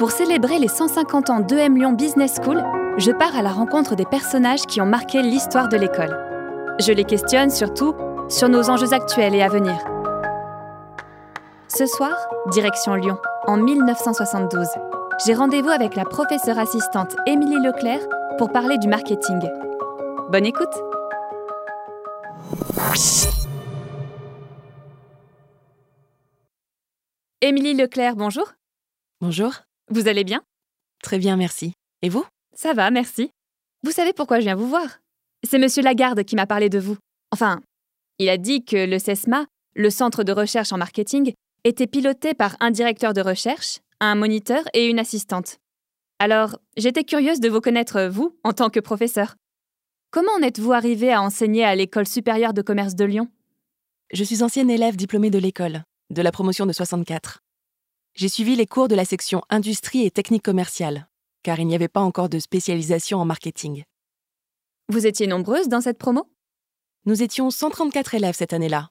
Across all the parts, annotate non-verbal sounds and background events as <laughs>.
Pour célébrer les 150 ans d'EM Lyon Business School, je pars à la rencontre des personnages qui ont marqué l'histoire de l'école. Je les questionne surtout sur nos enjeux actuels et à venir. Ce soir, direction Lyon, en 1972. J'ai rendez-vous avec la professeure assistante Émilie Leclerc pour parler du marketing. Bonne écoute Émilie Leclerc, bonjour. Bonjour. Vous allez bien? Très bien, merci. Et vous? Ça va, merci. Vous savez pourquoi je viens vous voir? C'est Monsieur Lagarde qui m'a parlé de vous. Enfin, il a dit que le CESMA, le Centre de recherche en marketing, était piloté par un directeur de recherche, un moniteur et une assistante. Alors, j'étais curieuse de vous connaître, vous, en tant que professeur. Comment en êtes-vous arrivé à enseigner à l'École supérieure de commerce de Lyon? Je suis ancienne élève diplômée de l'école, de la promotion de 64. J'ai suivi les cours de la section industrie et technique commerciale, car il n'y avait pas encore de spécialisation en marketing. Vous étiez nombreuse dans cette promo? Nous étions 134 élèves cette année-là.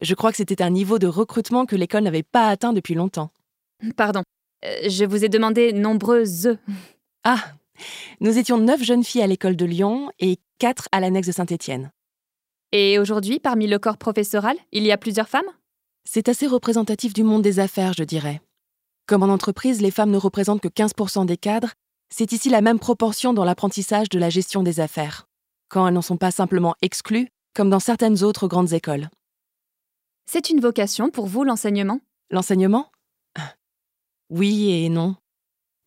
Je crois que c'était un niveau de recrutement que l'école n'avait pas atteint depuis longtemps. Pardon, euh, je vous ai demandé nombreuses. Ah Nous étions neuf jeunes filles à l'école de Lyon et quatre à l'annexe de Saint-Étienne. Et aujourd'hui, parmi le corps professoral, il y a plusieurs femmes? C'est assez représentatif du monde des affaires, je dirais. Comme en entreprise, les femmes ne représentent que 15% des cadres, c'est ici la même proportion dans l'apprentissage de la gestion des affaires, quand elles n'en sont pas simplement exclues, comme dans certaines autres grandes écoles. C'est une vocation pour vous, l'enseignement? L'enseignement? Oui et non.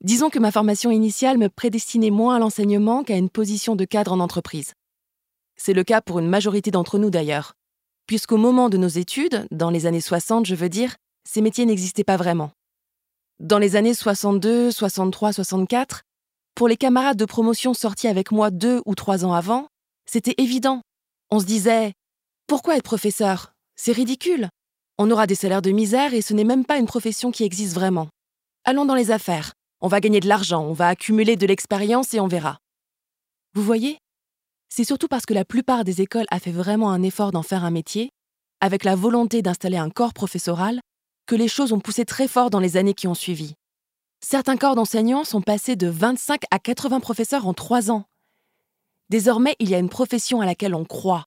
Disons que ma formation initiale me prédestinait moins à l'enseignement qu'à une position de cadre en entreprise. C'est le cas pour une majorité d'entre nous d'ailleurs, puisqu'au moment de nos études, dans les années 60 je veux dire, ces métiers n'existaient pas vraiment. Dans les années 62, 63, 64, pour les camarades de promotion sortis avec moi deux ou trois ans avant, c'était évident. On se disait Pourquoi être professeur? C'est ridicule. On aura des salaires de misère et ce n'est même pas une profession qui existe vraiment. Allons dans les affaires. On va gagner de l'argent, on va accumuler de l'expérience et on verra. Vous voyez? C'est surtout parce que la plupart des écoles a fait vraiment un effort d'en faire un métier, avec la volonté d'installer un corps professoral, les choses ont poussé très fort dans les années qui ont suivi. Certains corps d'enseignants sont passés de 25 à 80 professeurs en trois ans. Désormais, il y a une profession à laquelle on croit,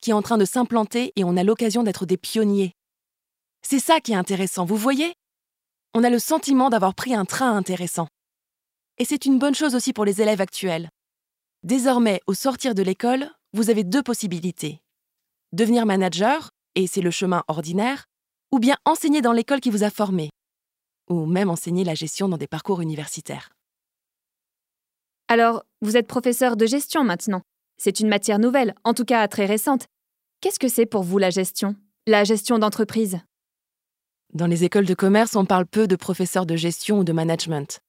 qui est en train de s'implanter et on a l'occasion d'être des pionniers. C'est ça qui est intéressant, vous voyez? On a le sentiment d'avoir pris un train intéressant. Et c'est une bonne chose aussi pour les élèves actuels. Désormais, au sortir de l'école, vous avez deux possibilités. Devenir manager, et c'est le chemin ordinaire, ou bien enseigner dans l'école qui vous a formé, ou même enseigner la gestion dans des parcours universitaires. Alors, vous êtes professeur de gestion maintenant. C'est une matière nouvelle, en tout cas très récente. Qu'est-ce que c'est pour vous la gestion La gestion d'entreprise? Dans les écoles de commerce, on parle peu de professeurs de gestion ou de management,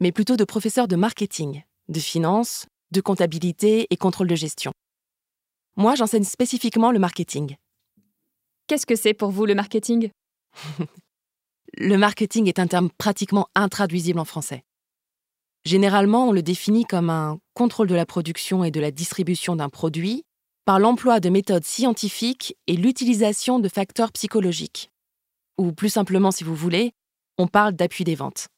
mais plutôt de professeurs de marketing, de finance, de comptabilité et contrôle de gestion. Moi, j'enseigne spécifiquement le marketing. Qu'est-ce que c'est pour vous le marketing <laughs> Le marketing est un terme pratiquement intraduisible en français. Généralement, on le définit comme un contrôle de la production et de la distribution d'un produit par l'emploi de méthodes scientifiques et l'utilisation de facteurs psychologiques. Ou plus simplement, si vous voulez, on parle d'appui des ventes.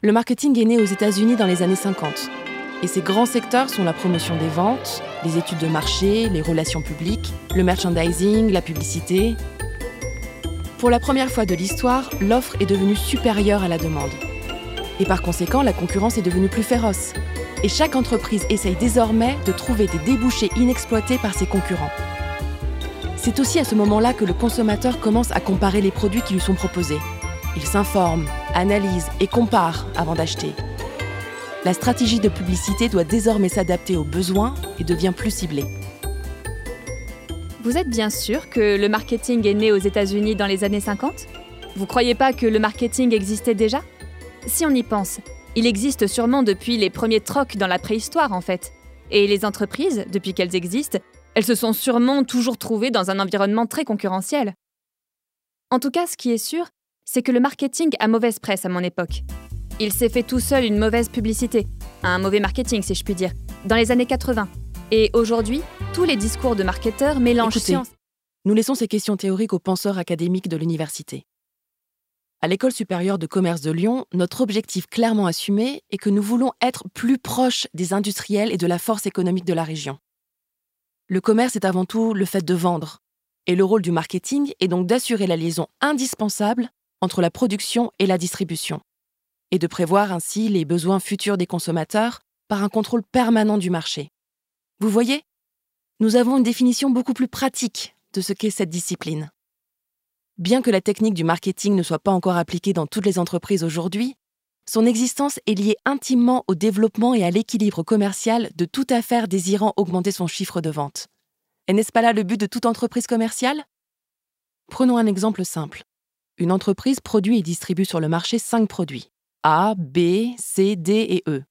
Le marketing est né aux États-Unis dans les années 50 et ses grands secteurs sont la promotion des ventes, les études de marché, les relations publiques, le merchandising, la publicité. Pour la première fois de l'histoire, l'offre est devenue supérieure à la demande. Et par conséquent, la concurrence est devenue plus féroce. Et chaque entreprise essaye désormais de trouver des débouchés inexploités par ses concurrents. C'est aussi à ce moment-là que le consommateur commence à comparer les produits qui lui sont proposés. Il s'informe, analyse et compare avant d'acheter. La stratégie de publicité doit désormais s'adapter aux besoins et devient plus ciblée. Vous êtes bien sûr que le marketing est né aux États-Unis dans les années 50 Vous croyez pas que le marketing existait déjà? Si on y pense, il existe sûrement depuis les premiers trocs dans la préhistoire en fait. Et les entreprises, depuis qu'elles existent, elles se sont sûrement toujours trouvées dans un environnement très concurrentiel. En tout cas, ce qui est sûr, c'est que le marketing a mauvaise presse à mon époque. Il s'est fait tout seul une mauvaise publicité, un mauvais marketing si je puis dire, dans les années 80. Et aujourd'hui, tous les discours de marketeurs mélangent Écoutez, science. Nous laissons ces questions théoriques aux penseurs académiques de l'université. À l'École supérieure de commerce de Lyon, notre objectif clairement assumé est que nous voulons être plus proches des industriels et de la force économique de la région. Le commerce est avant tout le fait de vendre, et le rôle du marketing est donc d'assurer la liaison indispensable entre la production et la distribution, et de prévoir ainsi les besoins futurs des consommateurs par un contrôle permanent du marché. Vous voyez Nous avons une définition beaucoup plus pratique de ce qu'est cette discipline. Bien que la technique du marketing ne soit pas encore appliquée dans toutes les entreprises aujourd'hui, son existence est liée intimement au développement et à l'équilibre commercial de toute affaire désirant augmenter son chiffre de vente. Et n'est-ce pas là le but de toute entreprise commerciale? Prenons un exemple simple. Une entreprise produit et distribue sur le marché cinq produits A, B, C, D et E.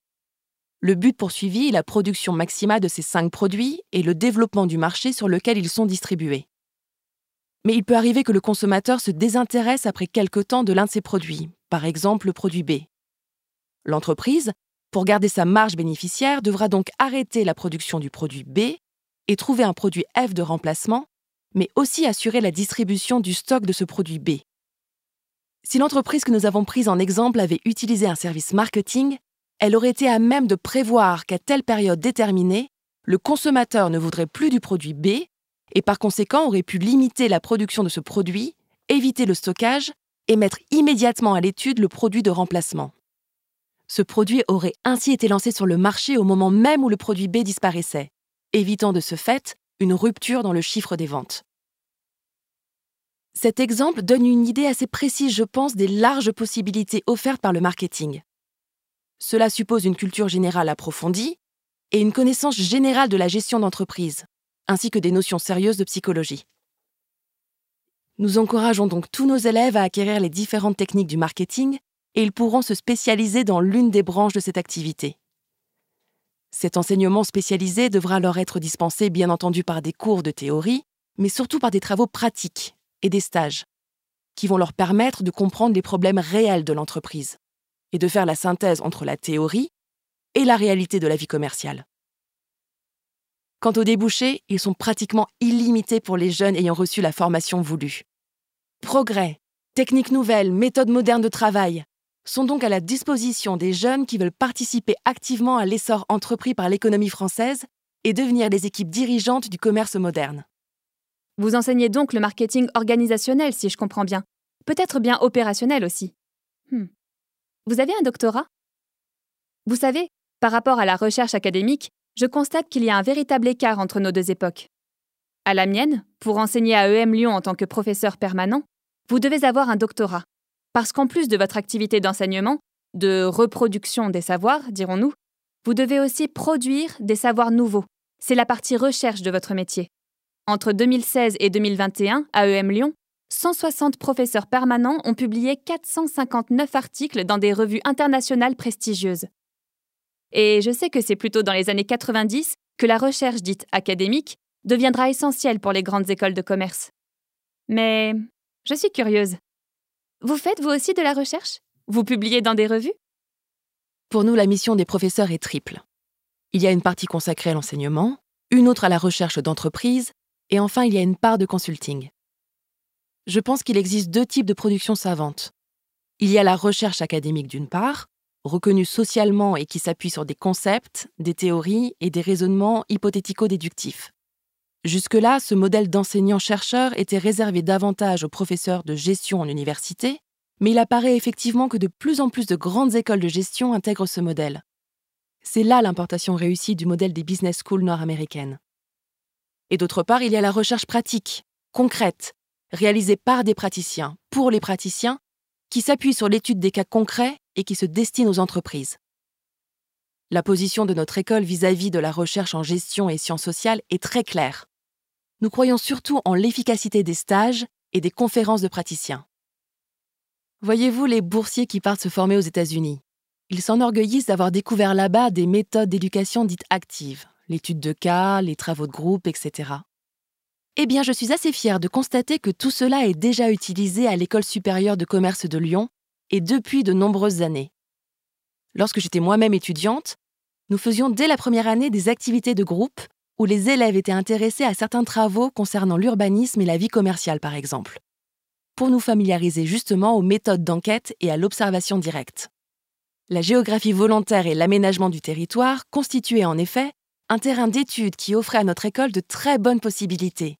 Le but poursuivi est la production maximale de ces cinq produits et le développement du marché sur lequel ils sont distribués. Mais il peut arriver que le consommateur se désintéresse après quelque temps de l'un de ces produits, par exemple le produit B. L'entreprise, pour garder sa marge bénéficiaire, devra donc arrêter la production du produit B et trouver un produit F de remplacement, mais aussi assurer la distribution du stock de ce produit B. Si l'entreprise que nous avons prise en exemple avait utilisé un service marketing, elle aurait été à même de prévoir qu'à telle période déterminée, le consommateur ne voudrait plus du produit B et par conséquent aurait pu limiter la production de ce produit, éviter le stockage et mettre immédiatement à l'étude le produit de remplacement. Ce produit aurait ainsi été lancé sur le marché au moment même où le produit B disparaissait, évitant de ce fait une rupture dans le chiffre des ventes. Cet exemple donne une idée assez précise, je pense, des larges possibilités offertes par le marketing. Cela suppose une culture générale approfondie et une connaissance générale de la gestion d'entreprise, ainsi que des notions sérieuses de psychologie. Nous encourageons donc tous nos élèves à acquérir les différentes techniques du marketing et ils pourront se spécialiser dans l'une des branches de cette activité. Cet enseignement spécialisé devra leur être dispensé bien entendu par des cours de théorie, mais surtout par des travaux pratiques et des stages, qui vont leur permettre de comprendre les problèmes réels de l'entreprise et de faire la synthèse entre la théorie et la réalité de la vie commerciale. Quant aux débouchés, ils sont pratiquement illimités pour les jeunes ayant reçu la formation voulue. Progrès, techniques nouvelles, méthodes modernes de travail sont donc à la disposition des jeunes qui veulent participer activement à l'essor entrepris par l'économie française et devenir les équipes dirigeantes du commerce moderne. Vous enseignez donc le marketing organisationnel, si je comprends bien. Peut-être bien opérationnel aussi. Hmm. Vous avez un doctorat? Vous savez, par rapport à la recherche académique, je constate qu'il y a un véritable écart entre nos deux époques. À la mienne, pour enseigner à EM Lyon en tant que professeur permanent, vous devez avoir un doctorat. Parce qu'en plus de votre activité d'enseignement, de reproduction des savoirs, dirons-nous, vous devez aussi produire des savoirs nouveaux. C'est la partie recherche de votre métier. Entre 2016 et 2021, à EM Lyon, 160 professeurs permanents ont publié 459 articles dans des revues internationales prestigieuses. Et je sais que c'est plutôt dans les années 90 que la recherche dite académique deviendra essentielle pour les grandes écoles de commerce. Mais je suis curieuse. Vous faites vous aussi de la recherche? Vous publiez dans des revues? Pour nous, la mission des professeurs est triple. Il y a une partie consacrée à l'enseignement, une autre à la recherche d'entreprise, et enfin il y a une part de consulting. Je pense qu'il existe deux types de production savante. Il y a la recherche académique d'une part, reconnu socialement et qui s'appuie sur des concepts, des théories et des raisonnements hypothético-déductifs. Jusque-là, ce modèle d'enseignant-chercheur était réservé davantage aux professeurs de gestion en université, mais il apparaît effectivement que de plus en plus de grandes écoles de gestion intègrent ce modèle. C'est là l'importation réussie du modèle des business schools nord-américaines. Et d'autre part, il y a la recherche pratique, concrète, réalisée par des praticiens, pour les praticiens, qui s'appuie sur l'étude des cas concrets et qui se destine aux entreprises. La position de notre école vis-à-vis de la recherche en gestion et sciences sociales est très claire. Nous croyons surtout en l'efficacité des stages et des conférences de praticiens. Voyez-vous les boursiers qui partent se former aux États-Unis? Ils s'enorgueillissent d'avoir découvert là-bas des méthodes d'éducation dites actives, l'étude de cas, les travaux de groupe, etc. Eh bien, je suis assez fière de constater que tout cela est déjà utilisé à l'École supérieure de commerce de Lyon et depuis de nombreuses années. Lorsque j'étais moi-même étudiante, nous faisions dès la première année des activités de groupe où les élèves étaient intéressés à certains travaux concernant l'urbanisme et la vie commerciale, par exemple. pour nous familiariser justement aux méthodes d'enquête et à l'observation directe. La géographie volontaire et l'aménagement du territoire constituaient en effet un terrain d'étude qui offrait à notre école de très bonnes possibilités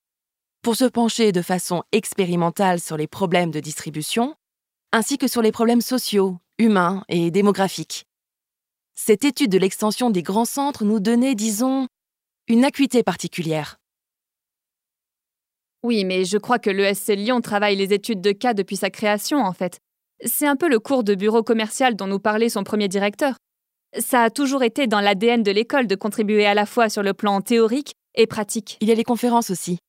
pour se pencher de façon expérimentale sur les problèmes de distribution, ainsi que sur les problèmes sociaux, humains et démographiques. Cette étude de l'extension des grands centres nous donnait, disons, une acuité particulière. Oui, mais je crois que l'ESC Lyon travaille les études de cas depuis sa création, en fait. C'est un peu le cours de bureau commercial dont nous parlait son premier directeur. Ça a toujours été dans l'ADN de l'école de contribuer à la fois sur le plan théorique et pratique. Il y a les conférences aussi.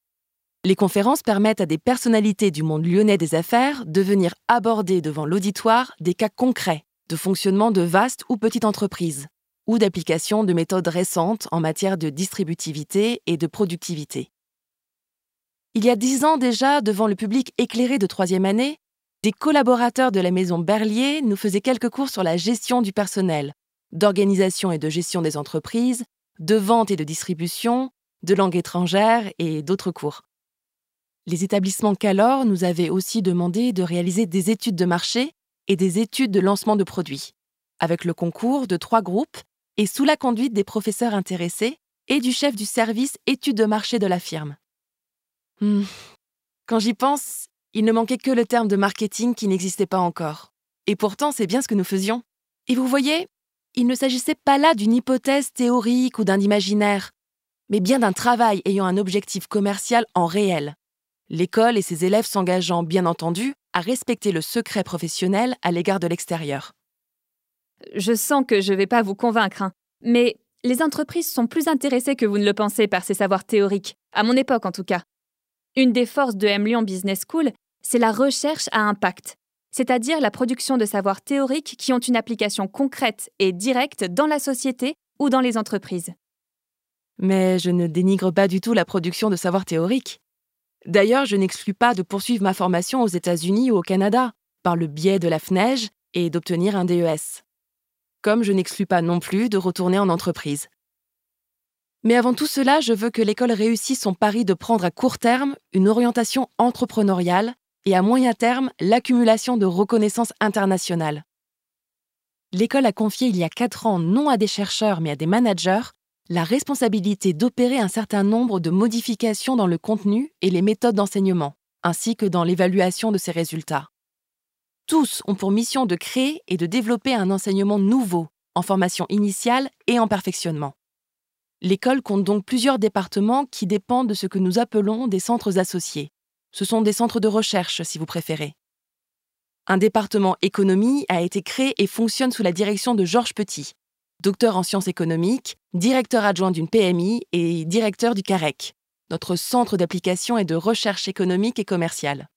Les conférences permettent à des personnalités du monde lyonnais des affaires de venir aborder devant l'auditoire des cas concrets de fonctionnement de vastes ou petites entreprises, ou d'application de méthodes récentes en matière de distributivité et de productivité. Il y a dix ans déjà, devant le public éclairé de troisième année, des collaborateurs de la maison Berlier nous faisaient quelques cours sur la gestion du personnel, d'organisation et de gestion des entreprises, de vente et de distribution, de langue étrangère et d'autres cours. Les établissements Calor nous avaient aussi demandé de réaliser des études de marché et des études de lancement de produits, avec le concours de trois groupes et sous la conduite des professeurs intéressés et du chef du service études de marché de la firme. Hmm. Quand j'y pense, il ne manquait que le terme de marketing qui n'existait pas encore. Et pourtant, c'est bien ce que nous faisions. Et vous voyez, il ne s'agissait pas là d'une hypothèse théorique ou d'un imaginaire, mais bien d'un travail ayant un objectif commercial en réel. L'école et ses élèves s'engageant, bien entendu, à respecter le secret professionnel à l'égard de l'extérieur. Je sens que je ne vais pas vous convaincre, hein, mais les entreprises sont plus intéressées que vous ne le pensez par ces savoirs théoriques, à mon époque en tout cas. Une des forces de M Lyon Business School, c'est la recherche à impact, c'est-à-dire la production de savoirs théoriques qui ont une application concrète et directe dans la société ou dans les entreprises. Mais je ne dénigre pas du tout la production de savoirs théoriques. D'ailleurs, je n'exclus pas de poursuivre ma formation aux États-Unis ou au Canada, par le biais de la FNEJ et d'obtenir un DES. Comme je n'exclus pas non plus de retourner en entreprise. Mais avant tout cela, je veux que l'école réussisse son pari de prendre à court terme une orientation entrepreneuriale et à moyen terme l'accumulation de reconnaissance internationale. L'école a confié il y a quatre ans non à des chercheurs mais à des managers la responsabilité d'opérer un certain nombre de modifications dans le contenu et les méthodes d'enseignement, ainsi que dans l'évaluation de ces résultats. Tous ont pour mission de créer et de développer un enseignement nouveau, en formation initiale et en perfectionnement. L'école compte donc plusieurs départements qui dépendent de ce que nous appelons des centres associés. Ce sont des centres de recherche, si vous préférez. Un département économie a été créé et fonctionne sous la direction de Georges Petit, docteur en sciences économiques, directeur adjoint d'une PMI et directeur du CAREC, notre centre d'application et de recherche économique et commerciale.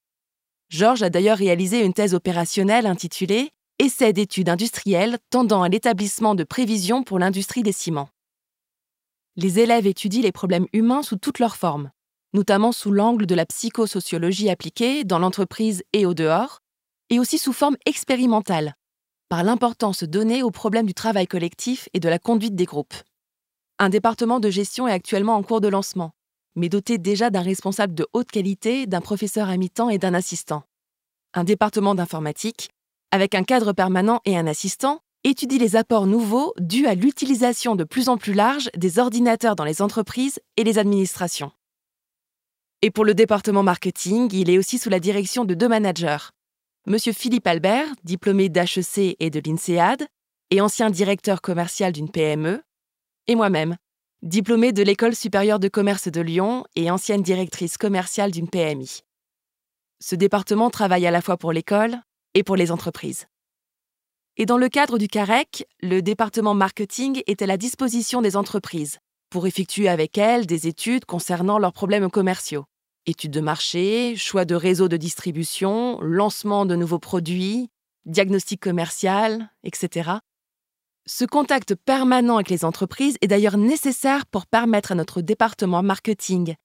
Georges a d'ailleurs réalisé une thèse opérationnelle intitulée Essai d'études industrielles tendant à l'établissement de prévisions pour l'industrie des ciments. Les élèves étudient les problèmes humains sous toutes leurs formes, notamment sous l'angle de la psychosociologie appliquée dans l'entreprise et au dehors, et aussi sous forme expérimentale, par l'importance donnée au problème du travail collectif et de la conduite des groupes. Un département de gestion est actuellement en cours de lancement, mais doté déjà d'un responsable de haute qualité, d'un professeur à mi-temps et d'un assistant. Un département d'informatique, avec un cadre permanent et un assistant, étudie les apports nouveaux dus à l'utilisation de plus en plus large des ordinateurs dans les entreprises et les administrations. Et pour le département marketing, il est aussi sous la direction de deux managers, M. Philippe Albert, diplômé d'HEC et de l'INSEAD, et ancien directeur commercial d'une PME, et moi-même, diplômée de l'École supérieure de commerce de Lyon et ancienne directrice commerciale d'une PMI. Ce département travaille à la fois pour l'école et pour les entreprises. Et dans le cadre du CAREC, le département marketing est à la disposition des entreprises pour effectuer avec elles des études concernant leurs problèmes commerciaux études de marché, choix de réseau de distribution, lancement de nouveaux produits, diagnostic commercial, etc. Ce contact permanent avec les entreprises est d'ailleurs nécessaire pour permettre à notre département marketing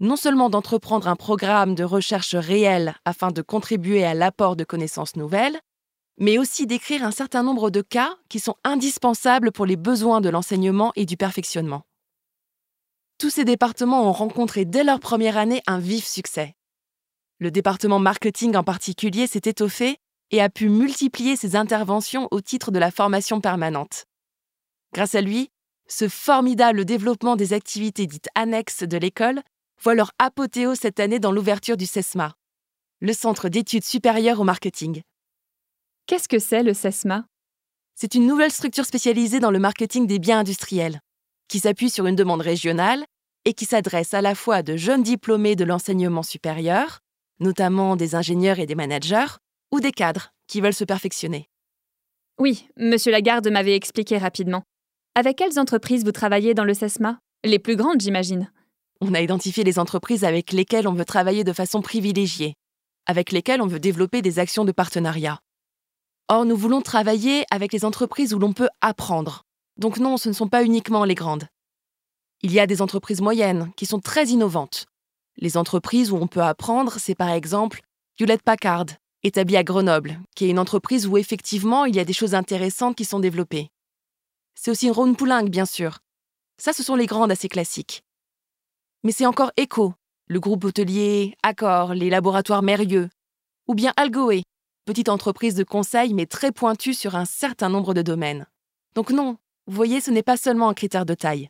non seulement d'entreprendre un programme de recherche réel afin de contribuer à l'apport de connaissances nouvelles, mais aussi d'écrire un certain nombre de cas qui sont indispensables pour les besoins de l'enseignement et du perfectionnement. Tous ces départements ont rencontré dès leur première année un vif succès. Le département marketing en particulier s'est étoffé et a pu multiplier ses interventions au titre de la formation permanente. Grâce à lui, ce formidable développement des activités dites annexes de l'école voit leur apothéose cette année dans l'ouverture du CESMA, le Centre d'études supérieures au marketing. Qu'est-ce que c'est le CESMA? C'est une nouvelle structure spécialisée dans le marketing des biens industriels, qui s'appuie sur une demande régionale et qui s'adresse à la fois à de jeunes diplômés de l'enseignement supérieur, notamment des ingénieurs et des managers, ou des cadres qui veulent se perfectionner. Oui, Monsieur Lagarde m'avait expliqué rapidement. Avec quelles entreprises vous travaillez dans le CESMA Les plus grandes, j'imagine. On a identifié les entreprises avec lesquelles on veut travailler de façon privilégiée, avec lesquelles on veut développer des actions de partenariat. Or, nous voulons travailler avec les entreprises où l'on peut apprendre. Donc non, ce ne sont pas uniquement les grandes. Il y a des entreprises moyennes qui sont très innovantes. Les entreprises où on peut apprendre, c'est par exemple Hewlett Packard, établie à Grenoble, qui est une entreprise où effectivement il y a des choses intéressantes qui sont développées. C'est aussi Rhône Poulenc, bien sûr. Ça, ce sont les grandes assez classiques. Mais c'est encore ECHO, le groupe hôtelier, Accor, les laboratoires Mérieux, ou bien Algoé, petite entreprise de conseil mais très pointue sur un certain nombre de domaines. Donc non, vous voyez, ce n'est pas seulement un critère de taille.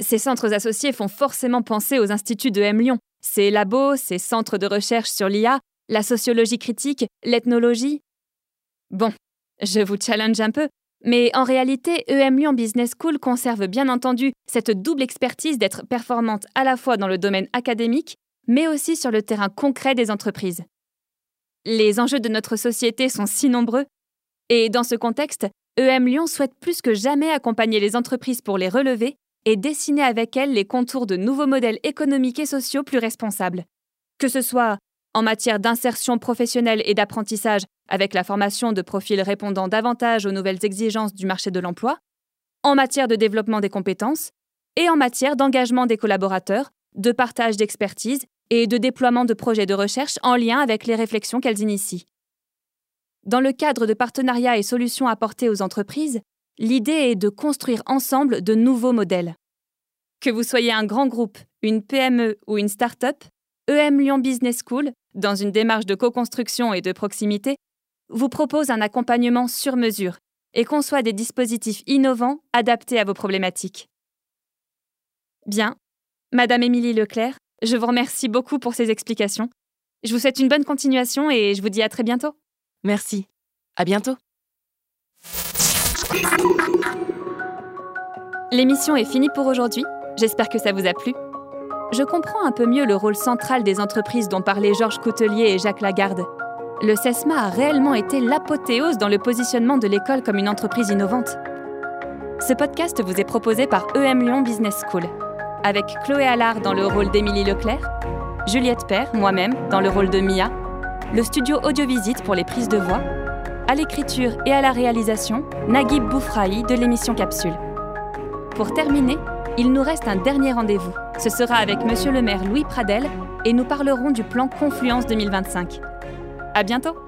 Ces centres associés font forcément penser aux instituts de M Lyon. Ces labos, ces centres de recherche sur l'IA, la sociologie critique, l'ethnologie. Bon, je vous challenge un peu, mais en réalité, EM Lyon Business School conserve bien entendu cette double expertise d'être performante à la fois dans le domaine académique, mais aussi sur le terrain concret des entreprises. Les enjeux de notre société sont si nombreux, et dans ce contexte, EM Lyon souhaite plus que jamais accompagner les entreprises pour les relever et dessiner avec elles les contours de nouveaux modèles économiques et sociaux plus responsables. Que ce soit en matière d'insertion professionnelle et d'apprentissage avec la formation de profils répondant davantage aux nouvelles exigences du marché de l'emploi, en matière de développement des compétences et en matière d'engagement des collaborateurs, de partage d'expertise et de déploiement de projets de recherche en lien avec les réflexions qu'elles initient. Dans le cadre de partenariats et solutions apportées aux entreprises, l'idée est de construire ensemble de nouveaux modèles. Que vous soyez un grand groupe, une PME ou une start-up, EM Lyon Business School, dans une démarche de co-construction et de proximité, vous propose un accompagnement sur mesure et conçoit des dispositifs innovants adaptés à vos problématiques. Bien, Madame Émilie Leclerc, je vous remercie beaucoup pour ces explications. Je vous souhaite une bonne continuation et je vous dis à très bientôt. Merci. À bientôt. L'émission est finie pour aujourd'hui. J'espère que ça vous a plu je comprends un peu mieux le rôle central des entreprises dont parlaient Georges Coutelier et Jacques Lagarde. Le CESMA a réellement été l'apothéose dans le positionnement de l'école comme une entreprise innovante. Ce podcast vous est proposé par EM Lyon Business School, avec Chloé Allard dans le rôle d'Émilie Leclerc, Juliette Père, moi-même, dans le rôle de Mia, le studio Audiovisite pour les prises de voix, à l'écriture et à la réalisation, Naguib Boufraï de l'émission Capsule. Pour terminer, il nous reste un dernier rendez-vous. Ce sera avec Monsieur le maire Louis Pradel et nous parlerons du plan Confluence 2025. À bientôt!